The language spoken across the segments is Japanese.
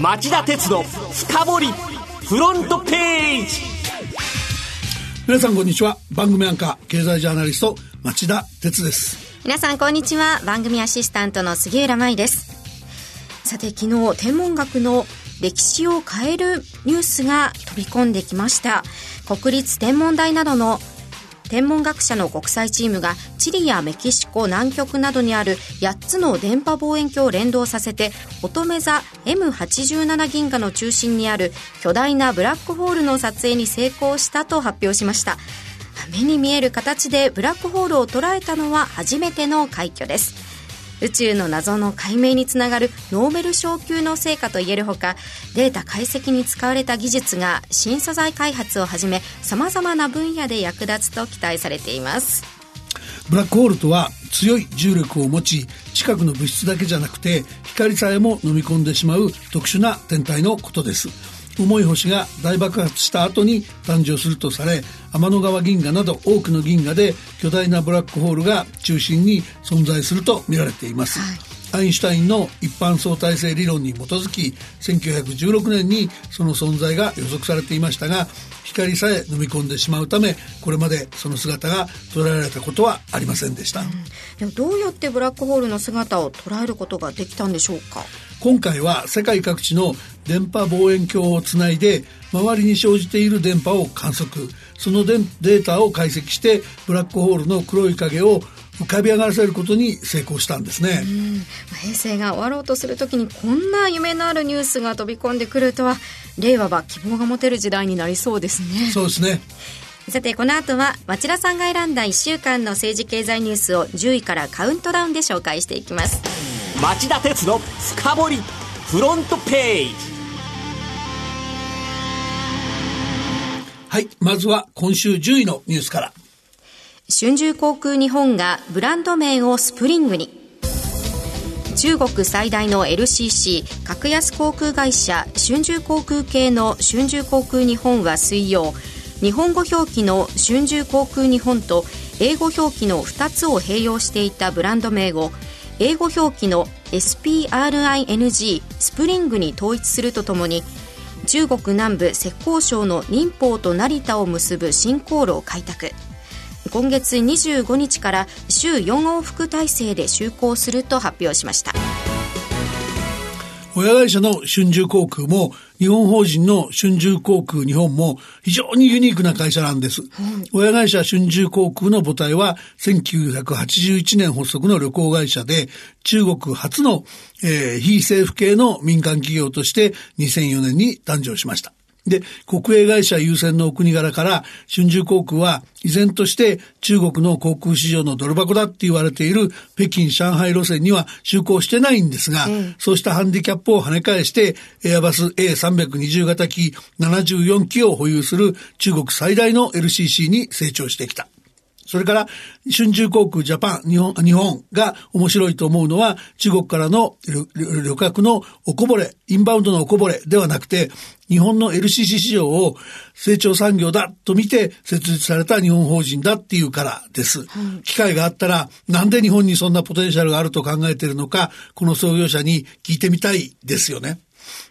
町田鉄の深掘りフロントページ。皆さんこんにちは。番組アンカー経済ジャーナリスト町田鉄です。皆さんこんにちは。番組アシスタントの杉浦舞です。さて昨日天文学の歴史を変えるニュースが飛び込んできました。国立天文台などの天文学者の国際チームがチリやメキシコ南極などにある8つの電波望遠鏡を連動させて乙女座 M87 銀河の中心にある巨大なブラックホールの撮影に成功したと発表しました。目に見える形でブラックホールを捉えたのは初めての快挙です。宇宙の謎の解明につながるノーベル賞級の成果といえるほかデータ解析に使われた技術が新素材開発をはじめさまざまな分野で役立つと期待されています。ブラックホールとは強い重力を持ち近くの物質だけじゃなくて光さえも飲み込んでしまう特殊な天体のことです。重い星が大爆発した後に誕生するとされ天の川銀河など多くの銀河で巨大なブラックホールが中心に存在すると見られています、はい。アインシュタインの一般相対性理論に基づき1916年にその存在が予測されていましたが光さえ飲み込んでしまうためこれまでその姿が捉えられたことはありませんでした、うん、でもどうやってブラックホールの姿を捉えることができたんでしょうか？今回は世界各地の電波望遠鏡をつないで周りに生じている電波を観測。そのデータを解析してブラックホールの黒い影を浮かび上がらせることに成功したんですね。平成が終わろうとするときにこんな夢のあるニュースが飛び込んでくるとは令和は希望が持てる時代になりそうですね。そうですね。さてこの後は町田さんが選んだ1週間の政治経済ニュースを10位からカウントダウンで紹介していきます。町田鉄の深掘りフロントページ。はい。まずは今週10位のニュースから春秋航空日本がブランド名をスプリングに。中国最大の LCC 格安航空会社春秋航空系の春秋航空日本は水曜日本語表記の春秋航空日本と英語表記の2つを併用していたブランド名を英語表記の SPRING スプリングに統一するとともに中国南部浙江省の寧波と成田を結ぶ新航路を開拓。今月25日から週4往復体制で就航すると発表しました親会社の春秋航空も日本法人の春秋航空日本も非常にユニークな会社なんです。うん、親会社春秋航空の母体は1981年発足の旅行会社で中国初の、えー、非政府系の民間企業として2004年に誕生しました。で、国営会社優先のお国柄から、春秋航空は依然として中国の航空市場のドル箱だって言われている北京、上海路線には就航してないんですが、うん、そうしたハンディキャップを跳ね返して、エアバス A320 型機74機を保有する中国最大の LCC に成長してきた。それから、春秋航空ジャパン、日本、日本が面白いと思うのは、中国からの旅客のおこぼれ、インバウンドのおこぼれではなくて、日本の LCC 市場を成長産業だと見て設立された日本法人だっていうからです。機会があったら、なんで日本にそんなポテンシャルがあると考えているのか、この創業者に聞いてみたいですよね。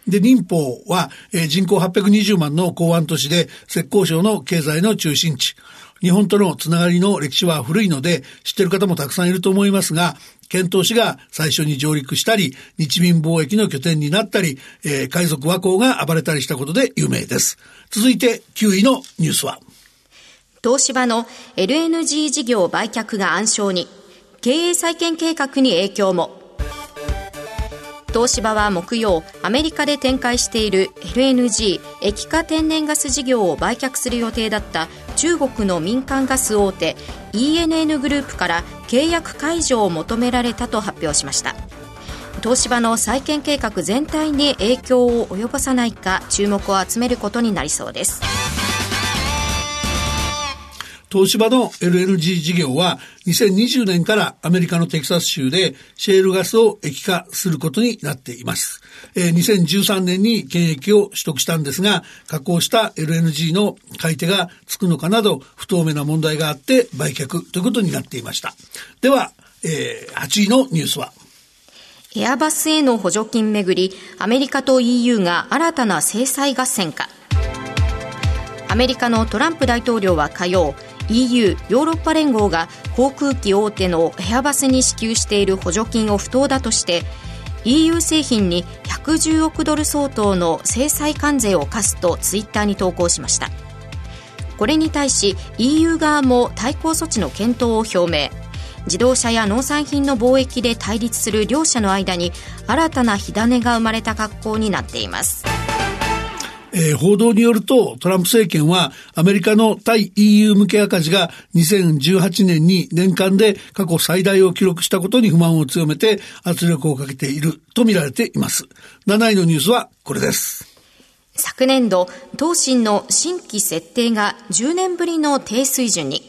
で、寧波は、えー、人口820万の港湾都市で、浙江省の経済の中心地。日本とのつながりの歴史は古いので知ってる方もたくさんいると思いますが、遣唐使が最初に上陸したり、日民貿易の拠点になったり、えー、海賊和光が暴れたりしたことで有名です。続いて9位のニュースは東芝の LNG 事業売却が暗礁に、経営再建計画に影響も。東芝は木曜アメリカで展開している LNG 液化天然ガス事業を売却する予定だった中国の民間ガス大手 ENN グループから契約解除を求められたと発表しました。東芝の再建計画全体に影響を及ぼさないか注目を集めることになりそうです。東芝の LNG 事業は2020年からアメリカのテキサス州でシェールガスを液化することになっています。えー、2013年に権益を取得したんですが、加工した LNG の買い手がつくのかなど不透明な問題があって売却ということになっていました。では、えー、8位のニュースは？エアバスへの補助金めぐり、アメリカと EU が新たな制裁合戦か。アメリカのトランプ大統領は火曜、EU= ヨーロッパ連合が航空機大手のエアバスに支給している補助金を不当だとして EU 製品に110億ドル相当の制裁関税を課すとツイッターに投稿しました。これに対し EU 側も対抗措置の検討を表明。自動車や農産品の貿易で対立する両者の間に新たな火種が生まれた格好になっています。えー、報道によると、トランプ政権はアメリカの対 EU 向け赤字が2018年に年間で過去最大を記録したことに不満を強めて圧力をかけていると見られています。7位のニュースはこれです。昨年度、東進の新規設定が10年ぶりの低水準に。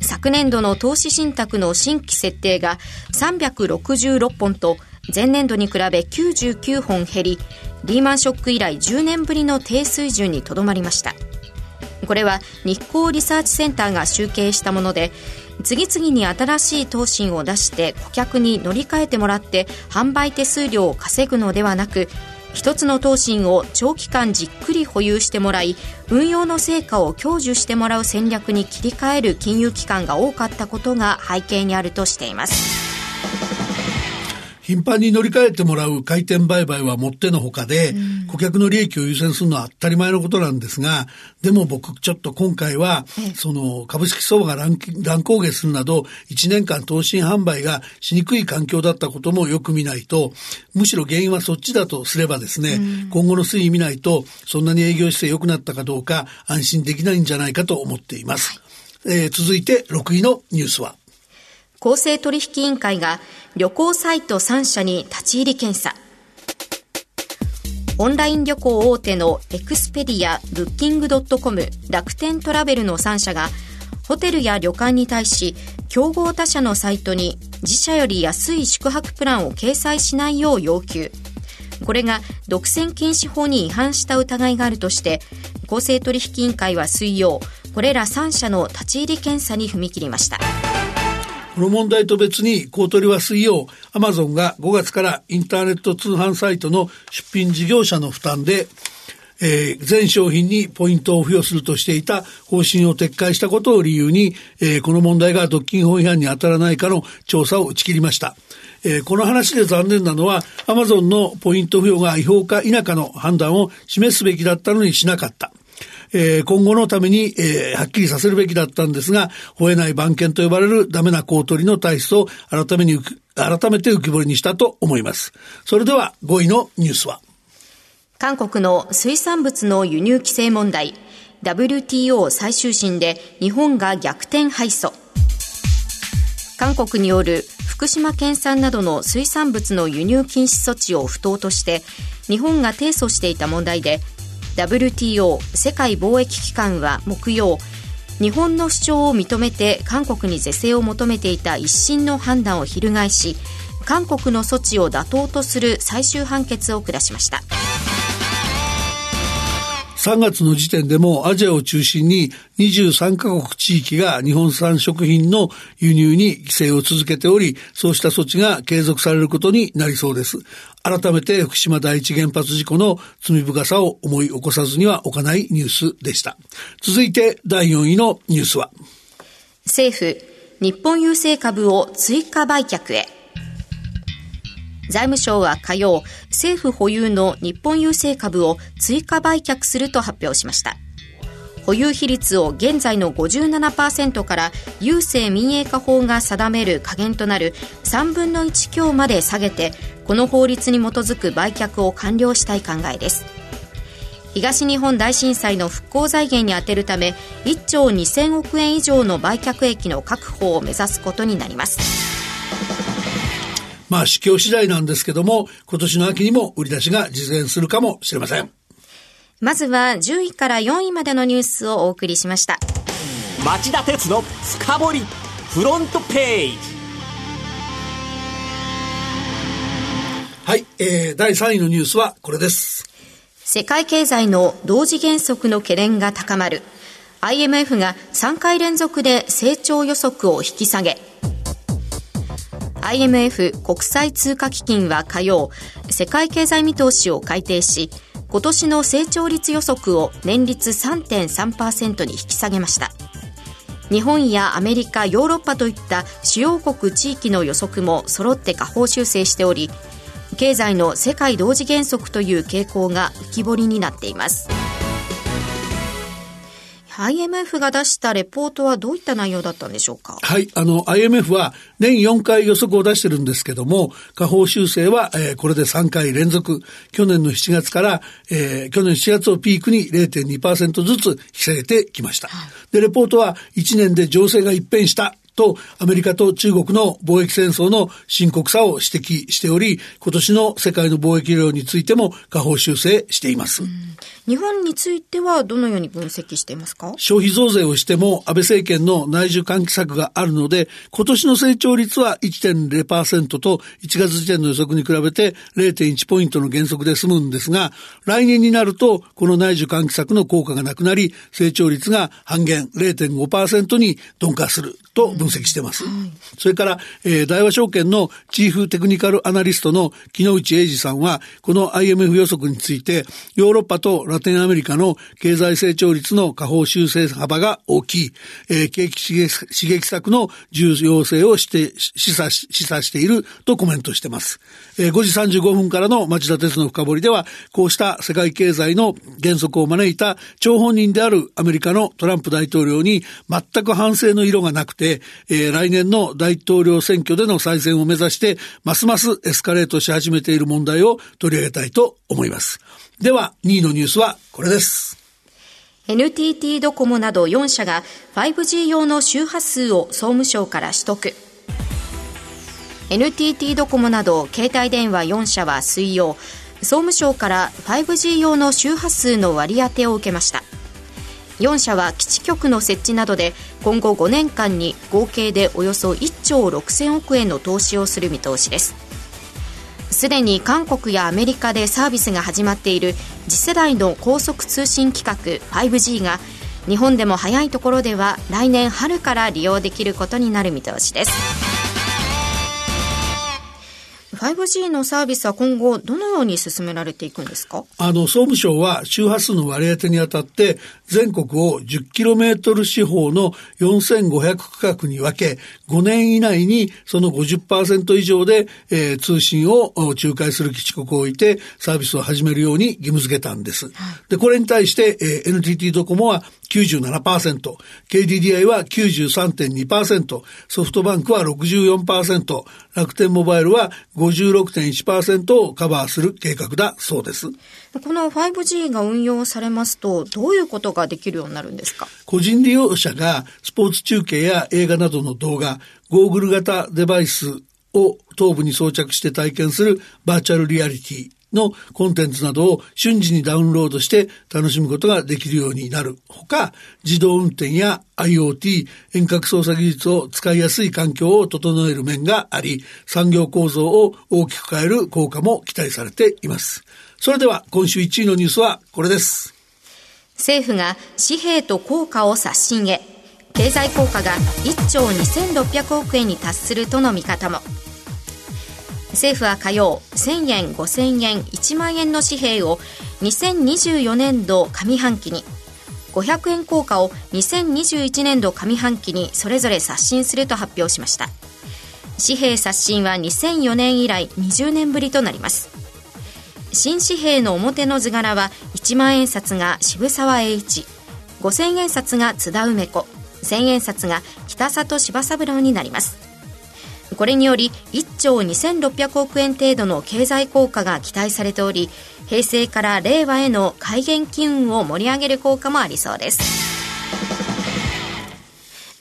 昨年度の投資信託の新規設定が366本と前年度に比べ99本減り、リーマンショック以来10年ぶりの低水準にとどまりました。これは日光リサーチセンターが集計したもので次々に新しい投信を出して顧客に乗り換えてもらって販売手数料を稼ぐのではなく一つの投信を長期間じっくり保有してもらい運用の成果を享受してもらう戦略に切り替える金融機関が多かったことが背景にあるとしています。頻繁に乗り換えてもらう回転売買はもってのほかで、うん、顧客の利益を優先するのは当たり前のことなんですが、でも僕ちょっと今回は、その株式相場が乱乱高下するなど、1年間投資販売がしにくい環境だったこともよく見ないと、むしろ原因はそっちだとすればですね、うん、今後の推移見ないと、そんなに営業姿勢良くなったかどうか安心できないんじゃないかと思っています。えー、続いて6位のニュースは。公正取引委員会が旅行サイト3社に立ち入り検査。オンライン旅行大手のエクスペディア、ブッキングドットコム、楽天トラベルの3社が、ホテルや旅館に対し、競合他社のサイトに自社より安い宿泊プランを掲載しないよう要求。これが独占禁止法に違反した疑いがあるとして、公正取引委員会は水曜、これら3社の立ち入り検査に踏み切りました。この問題と別に、公取は水曜、アマゾンが5月からインターネット通販サイトの出品事業者の負担で、えー、全商品にポイントを付与するとしていた方針を撤回したことを理由に、えー、この問題が独禁法違反に当たらないかの調査を打ち切りました。えー、この話で残念なのは、アマゾンのポイント付与が違法か否かの判断を示すべきだったのにしなかった。えー、今後のために、えー、はっきりさせるべきだったんですが、吠えない番犬と呼ばれるダメな公取の体質を改めに、改めて浮き彫りにしたと思います。それでは5位のニュースは。韓国の水産物の輸入規制問題、WTO 最終審で日本が逆転敗訴。韓国による福島県産などの水産物の輸入禁止措置を不当として日本が提訴していた問題で WTO 世界貿易機関は木曜日本の主張を認めて韓国に是正を求めていた一審の判断を翻し韓国の措置を妥当とする最終判決を下しました。3月の時点でもアジアを中心に23カ国地域が日本産食品の輸入に規制を続けており、そうした措置が継続されることになりそうです。改めて福島第一原発事故の罪深さを思い起こさずには置かないニュースでした。続いて第4位のニュースは。政府、日本郵政株を追加売却へ。財務省は火曜、政府保有の日本郵政株を追加売却すると発表しました。保有比率を現在の57%から郵政民営化法が定める下限となる3分の1強まで下げてこの法律に基づく売却を完了したい考えです東日本大震災の復興財源に充てるため1兆2000億円以上の売却益の確保を目指すことになりますまあ、市況次第なんですけども、今年の秋にも売り出しが実現するかもしれません。まずは10位から4位までのニュースをお送りしました。町田鉄の深掘りフロントページ。はい、えー、第3位のニュースはこれです。世界経済の同時減速の懸念が高まる。IMF が3回連続で成長予測を引き下げ。IMF 国際通貨基金は火曜、世界経済見通しを改定し、今年の成長率予測を年率3.3%に引き下げました。日本やアメリカ、ヨーロッパといった主要国地域の予測も揃って下方修正しており、経済の世界同時減速という傾向が浮き彫りになっています。IMF が出したレポートはどういった内容だったんでしょうかはい、あの、IMF は年4回予測を出してるんですけども、下方修正は、えー、これで3回連続。去年の7月から、えー、去年7月をピークに0.2%ずつ引き下げてきました。はい、で、レポートは1年で情勢が一変したとアメリカと中国の貿易戦争の深刻さを指摘しており、今年の世界の貿易量についても下方修正しています。日本についてはどのように分析していますか？消費増税をしても安倍政権の内需喚起策があるので、今年の成長率は1.0%と1月時点の予測に比べて0.1ポイントの減速で済むんですが、来年になるとこの内需喚起策の効果がなくなり、成長率が半減0.5%に鈍化すると分析してます。それから、えー、大和証券のチーフテクニカルアナリストの木之内英二さんは、この IMF 予測について、ヨーロッパとラテンアメリカの経済成長率の下方修正幅が大きい、えー、景気刺激刺激策の重要性をして示唆し示唆しているとコメントしてます。えー、5時35分からの町田鉄の深掘りでは、こうした世界経済の減速を招いた張本人であるアメリカのトランプ大統領に全く反省の色がなくて、えー、来年の大統領選挙での再選を目指して、ますますエスカレートし始めている問題を取り上げたいと思います。では、2位のニュースはこれです。NTT ドコモなど4社が 5G 用の周波数を総務省から取得。NTT ドコモなど携帯電話4社は水曜、総務省から 5G 用の周波数の割り当てを受けました。4社は基地局の設置などで今後5年間に合計でおよそ1兆6000億円の投資をする見通しです。すでに韓国やアメリカでサービスが始まっている次世代の高速通信規格 5G が日本でも早いところでは来年春から利用できることになる見通しです。5G のサービスは今後どのように進められていくんですか？あの、総務省は周波数の割り当てにあたって全国を 10km 四方の4500区画に分け5年以内にその50%以上で、えー、通信を仲介する基地局を置いてサービスを始めるように義務付けたんです。で、これに対して、えー、NTT ドコモは97%、KDDI は93.2%、ソフトバンクは64%、楽天モバイルは56.1%をカバーする計画だそうです。この 5G が運用されますと、どういうことができるようになるんですか？個人利用者がスポーツ中継や映画などの動画、ゴーグル型デバイスを頭部に装着して体験するバーチャルリアリティのコンテンツなどを瞬時にダウンロードして楽しむことができるようになるほか、自動運転や IoT、遠隔操作技術を使いやすい環境を整える面があり、産業構造を大きく変える効果も期待されています。それでは今週1位のニュースはこれです。政府が紙幣と効果を刷新へ。経済効果が1兆2600億円に達するとの見方も。政府は火曜1000円5000円1万円の紙幣を2024年度上半期に500円硬貨を2021年度上半期にそれぞれ刷新すると発表しました。紙幣刷新は2004年以来20年ぶりとなります。新紙幣の表の図柄は1万円札が渋沢栄一5000円札が津田梅子1000円札が北里柴三郎になります。これにより1兆2600億円程度の経済効果が期待されており平成から令和への改元機運を盛り上げる効果もありそうです。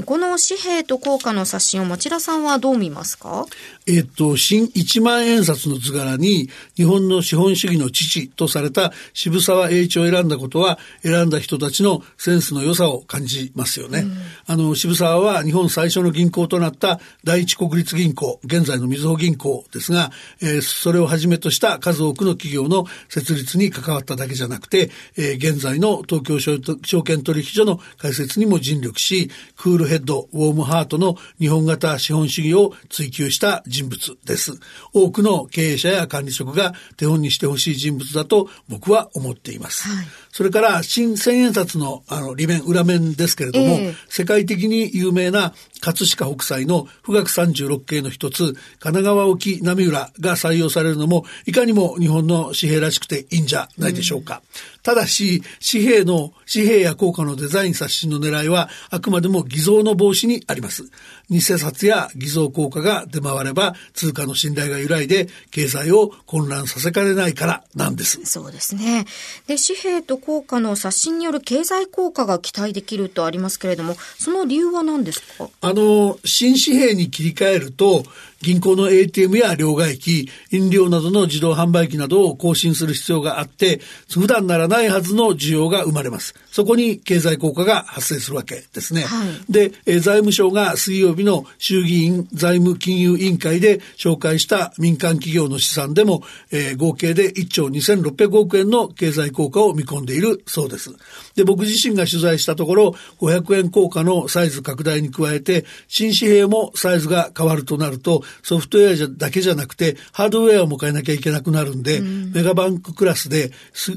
この紙幣と硬貨の刷新を町田さんはどう見ますか？えっと、新一万円札の図柄に日本の資本主義の父とされた渋沢栄一を選んだことは選んだ人たちのセンスの良さを感じますよね。うん、あの、渋沢は日本最初の銀行となった第一国立銀行、現在のみずほ銀行ですが、えー、それをはじめとした数多くの企業の設立に関わっただけじゃなくて、えー、現在の東京証券取引所の開設にも尽力し、クールヘッド、ウォームハートの日本型資本主義を追求した人物です。多くの経営者や管理職が手本にしてほしい人物だと僕は思っています。はい、それから新千円札のあの利面、裏面ですけれども、えー、世界的に有名な葛飾北斎の富岳36景の一つ、神奈川沖波浦が採用されるのも、いかにも日本の紙幣らしくていいんじゃないでしょうか。うんただし、紙幣の、紙幣や硬貨のデザイン刷新の狙いは、あくまでも偽造の防止にあります。偽札や偽造硬貨が出回れば、通貨の信頼が揺らいで、経済を混乱させかねないからなんです。そうですね。で、紙幣と効果の刷新による経済効果が期待できるとありますけれども、その理由は何ですか？あの、新紙幣に切り替えると、銀行の ATM や両替機、飲料などの自動販売機などを更新する必要があって、普段ならないはずの需要が生まれます。そこに経済効果が発生するわけですね。はい、で、え財務省が水曜日の衆議院財務金融委員会で紹介した民間企業の資産でも、えー、合計で1兆2600億円の経済効果を見込んでいるそうです。で、僕自身が取材したところ、500円硬貨のサイズ拡大に加えて、新紙幣もサイズが変わるとなると、ソフトウェアだけじゃなくて、ハードウェアも変えなきゃいけなくなるんで、うん、メガバンククラスで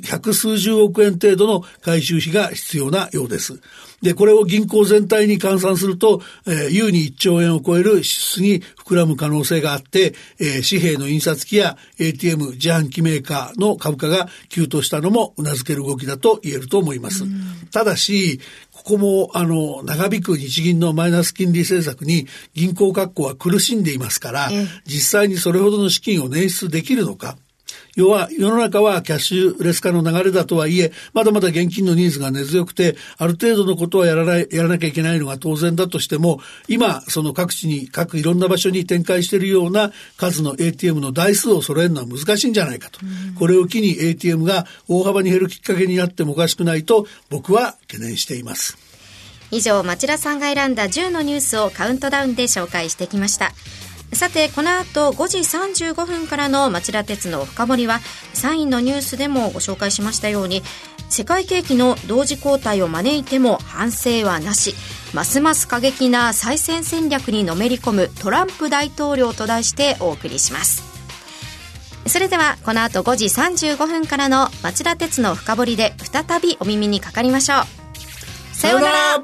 百数十億円程度の回収費が必要なようです。で、これを銀行全体に換算すると、えー、優に1兆円を超える支出に膨らむ可能性があって、えー、紙幣の印刷機や ATM 自販機メーカーの株価が急騰したのも頷ける動きだと言えると思います。ただし、ここも、あの、長引く日銀のマイナス金利政策に銀行格好は苦しんでいますから、実際にそれほどの資金を捻出できるのか、要は世の中はキャッシュレス化の流れだとはいえ、まだまだ現金のニーズが根強くて、ある程度のことはやらない、やらなきゃいけないのが当然だとしても、今、その各地に、各いろんな場所に展開しているような数の ATM の台数を揃えるのは難しいんじゃないかと。これを機に ATM が大幅に減るきっかけになってもおかしくないと、僕は懸念しています。以上、町田さんが選んだ10のニュースをカウントダウンで紹介してきました。さて、この後5時35分からの町田鉄の深掘りは、3位のニュースでもご紹介しましたように、世界景気の同時交代を招いても反省はなし、ますます過激な再選戦略にのめり込むトランプ大統領と題してお送りします。それでは、この後5時35分からの町田鉄の深掘りで再びお耳にかかりましょう。さようなら